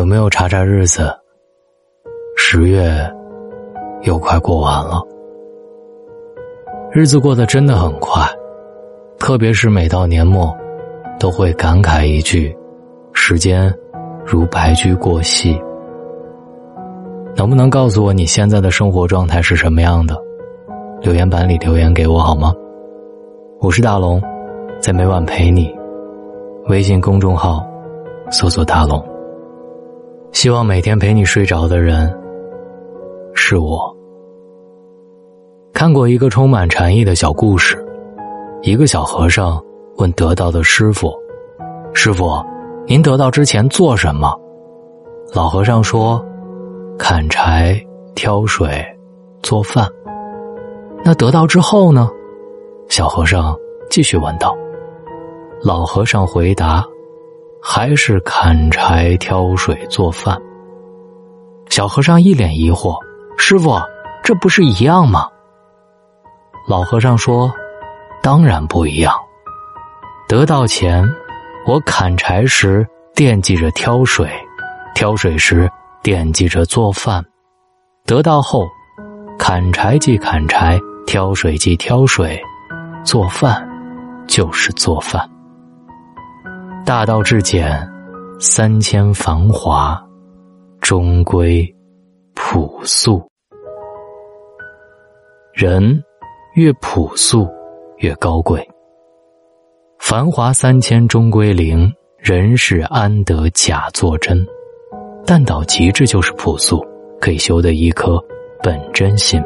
有没有查查日子？十月又快过完了，日子过得真的很快，特别是每到年末，都会感慨一句：“时间如白驹过隙。”能不能告诉我你现在的生活状态是什么样的？留言板里留言给我好吗？我是大龙，在每晚陪你。微信公众号搜索“大龙”。希望每天陪你睡着的人是我。看过一个充满禅意的小故事，一个小和尚问得道的师傅：“师傅，您得道之前做什么？”老和尚说：“砍柴、挑水、做饭。”那得道之后呢？小和尚继续问道。老和尚回答。还是砍柴、挑水、做饭。小和尚一脸疑惑：“师傅，这不是一样吗？”老和尚说：“当然不一样。得到前，我砍柴时惦记着挑水，挑水时惦记着做饭；得到后，砍柴即砍柴，挑水即挑水，做饭就是做饭。”大道至简，三千繁华，终归朴素。人越朴素，越高贵。繁华三千终归零，人世安得假作真？但到极致就是朴素，可以修得一颗本真心。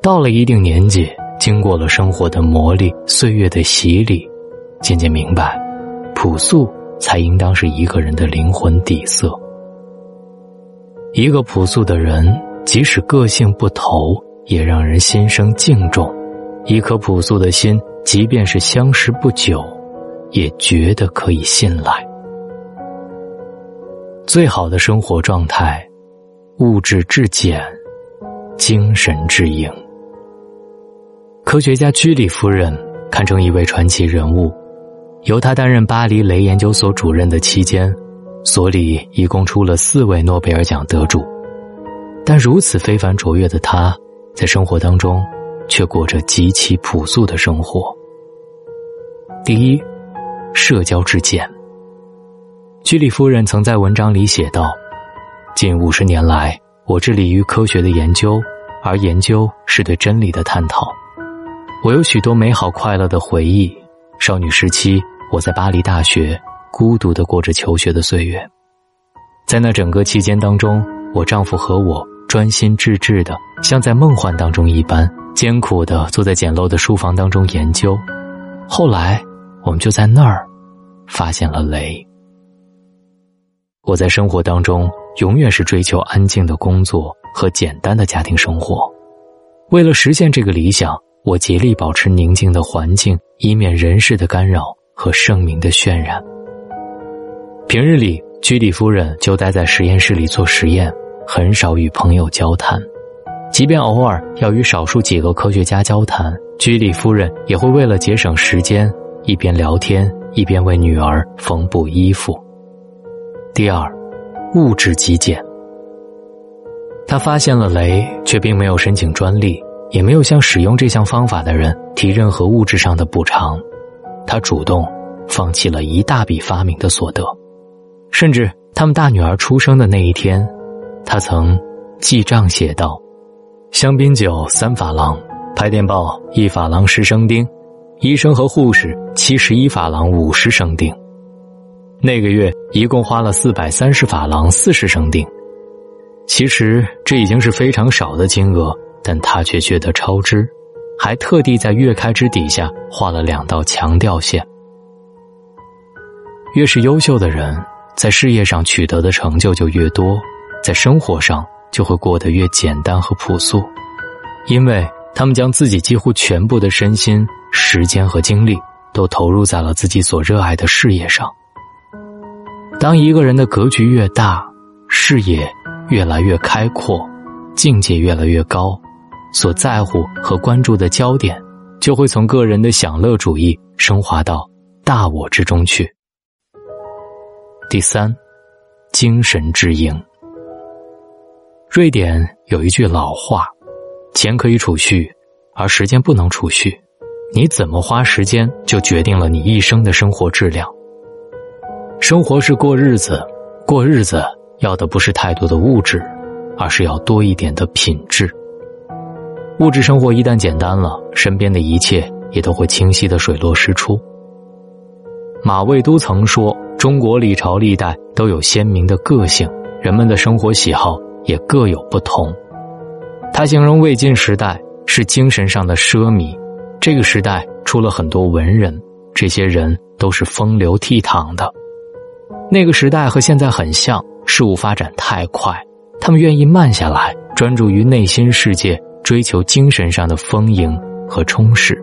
到了一定年纪，经过了生活的磨砺、岁月的洗礼，渐渐明白。朴素才应当是一个人的灵魂底色。一个朴素的人，即使个性不投，也让人心生敬重；一颗朴素的心，即便是相识不久，也觉得可以信赖。最好的生活状态，物质至简，精神至盈。科学家居里夫人堪称一位传奇人物。由他担任巴黎雷研究所主任的期间，所里一共出了四位诺贝尔奖得主，但如此非凡卓越的他，在生活当中却过着极其朴素的生活。第一，社交之简。居里夫人曾在文章里写道：“近五十年来，我致力于科学的研究，而研究是对真理的探讨。我有许多美好快乐的回忆，少女时期。”我在巴黎大学孤独的过着求学的岁月，在那整个期间当中，我丈夫和我专心致志的，像在梦幻当中一般，艰苦的坐在简陋的书房当中研究。后来，我们就在那儿发现了雷。我在生活当中永远是追求安静的工作和简单的家庭生活，为了实现这个理想，我竭力保持宁静的环境，以免人事的干扰。和盛名的渲染。平日里，居里夫人就待在实验室里做实验，很少与朋友交谈。即便偶尔要与少数几个科学家交谈，居里夫人也会为了节省时间，一边聊天一边为女儿缝补衣服。第二，物质极简。他发现了雷，却并没有申请专利，也没有向使用这项方法的人提任何物质上的补偿。他主动放弃了一大笔发明的所得，甚至他们大女儿出生的那一天，他曾记账写道：“香槟酒三法郎，拍电报一法郎十升丁，医生和护士七十一法郎五十升丁。”那个月一共花了四百三十法郎四十升丁。其实这已经是非常少的金额，但他却觉得超支。还特地在月开支底下画了两道强调线。越是优秀的人，在事业上取得的成就就越多，在生活上就会过得越简单和朴素，因为他们将自己几乎全部的身心、时间和精力都投入在了自己所热爱的事业上。当一个人的格局越大，视野越来越开阔，境界越来越高。所在乎和关注的焦点，就会从个人的享乐主义升华到大我之中去。第三，精神之营。瑞典有一句老话：“钱可以储蓄，而时间不能储蓄。你怎么花时间，就决定了你一生的生活质量。生活是过日子，过日子要的不是太多的物质，而是要多一点的品质。物质生活一旦简单了，身边的一切也都会清晰的水落石出。”马未都曾说：“中国历朝历代都有鲜明的个性，人们的生活喜好。”也各有不同。他形容魏晋时代是精神上的奢靡，这个时代出了很多文人，这些人都是风流倜傥的。那个时代和现在很像，事物发展太快，他们愿意慢下来，专注于内心世界，追求精神上的丰盈和充实。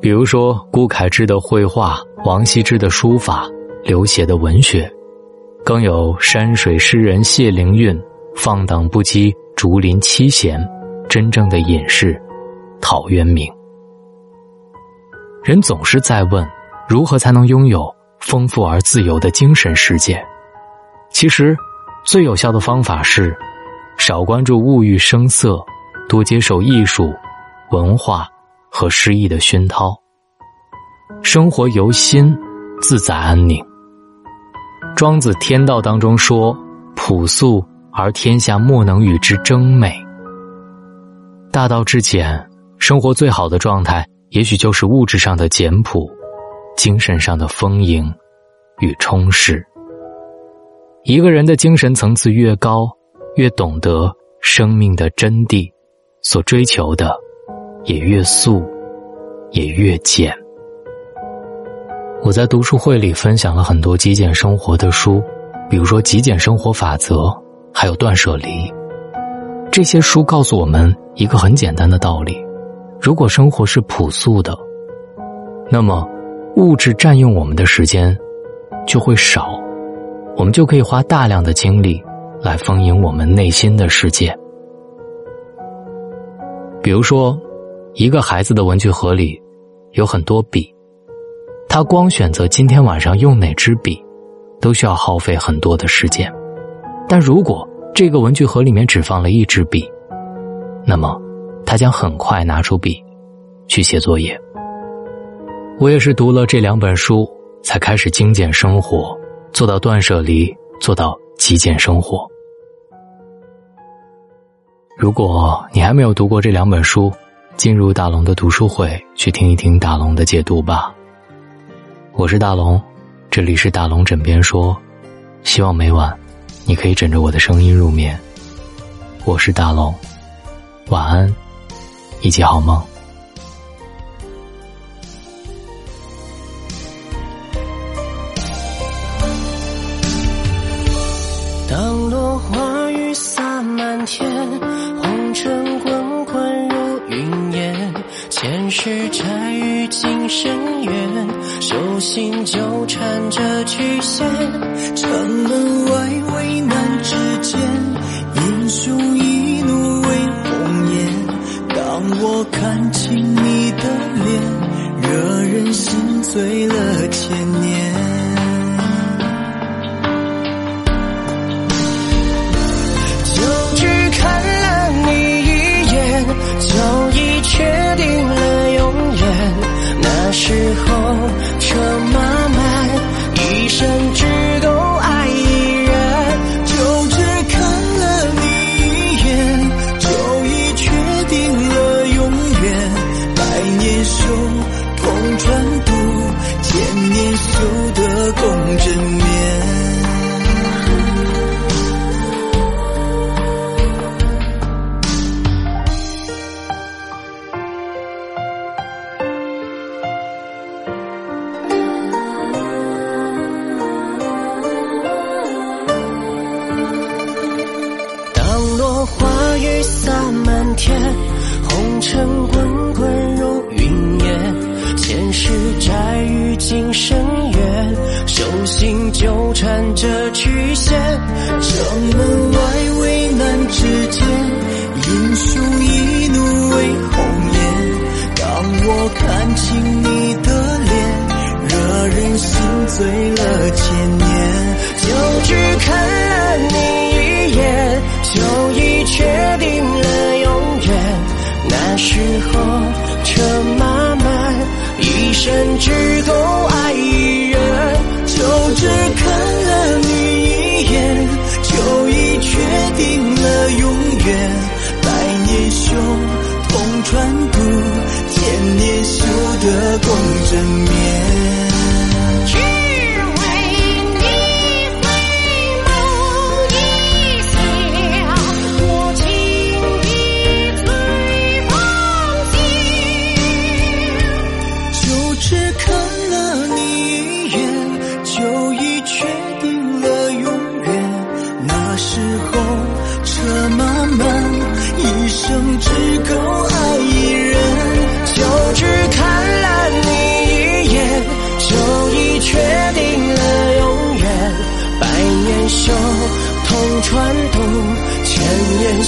比如说，顾恺之的绘画，王羲之的书法，刘勰的文学，更有山水诗人谢灵运。放荡不羁，竹林七贤，真正的隐士陶渊明。人总是在问，如何才能拥有丰富而自由的精神世界？其实，最有效的方法是少关注物欲声色，多接受艺术、文化和诗意的熏陶。生活由心，自在安宁。庄子《天道》当中说：“朴素。”而天下莫能与之争美。大道至简，生活最好的状态，也许就是物质上的简朴，精神上的丰盈与充实。一个人的精神层次越高，越懂得生命的真谛，所追求的也越素，也越简。我在读书会里分享了很多极简生活的书，比如说《极简生活法则》。还有断舍离，这些书告诉我们一个很简单的道理：如果生活是朴素的，那么物质占用我们的时间就会少，我们就可以花大量的精力来丰盈我们内心的世界。比如说，一个孩子的文具盒里有很多笔，他光选择今天晚上用哪支笔，都需要耗费很多的时间。但如果这个文具盒里面只放了一支笔，那么他将很快拿出笔去写作业。我也是读了这两本书，才开始精简生活，做到断舍离，做到极简生活。如果你还没有读过这两本书，进入大龙的读书会去听一听大龙的解读吧。我是大龙，这里是大龙枕边说，希望每晚。你可以枕着我的声音入眠。我是大龙，晚安，一起好梦。是柴与今生缘，手心纠缠着曲线，城门外。时候滚滚如云烟，前世债与今生缘，手心纠缠着曲线，城门外危难之间，英雄一怒为红颜。当我看清你的脸，惹人心醉了共枕眠。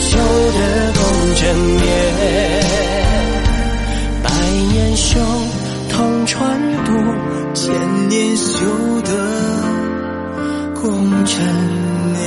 修得共枕眠，百年修同船渡，千年修得共枕眠。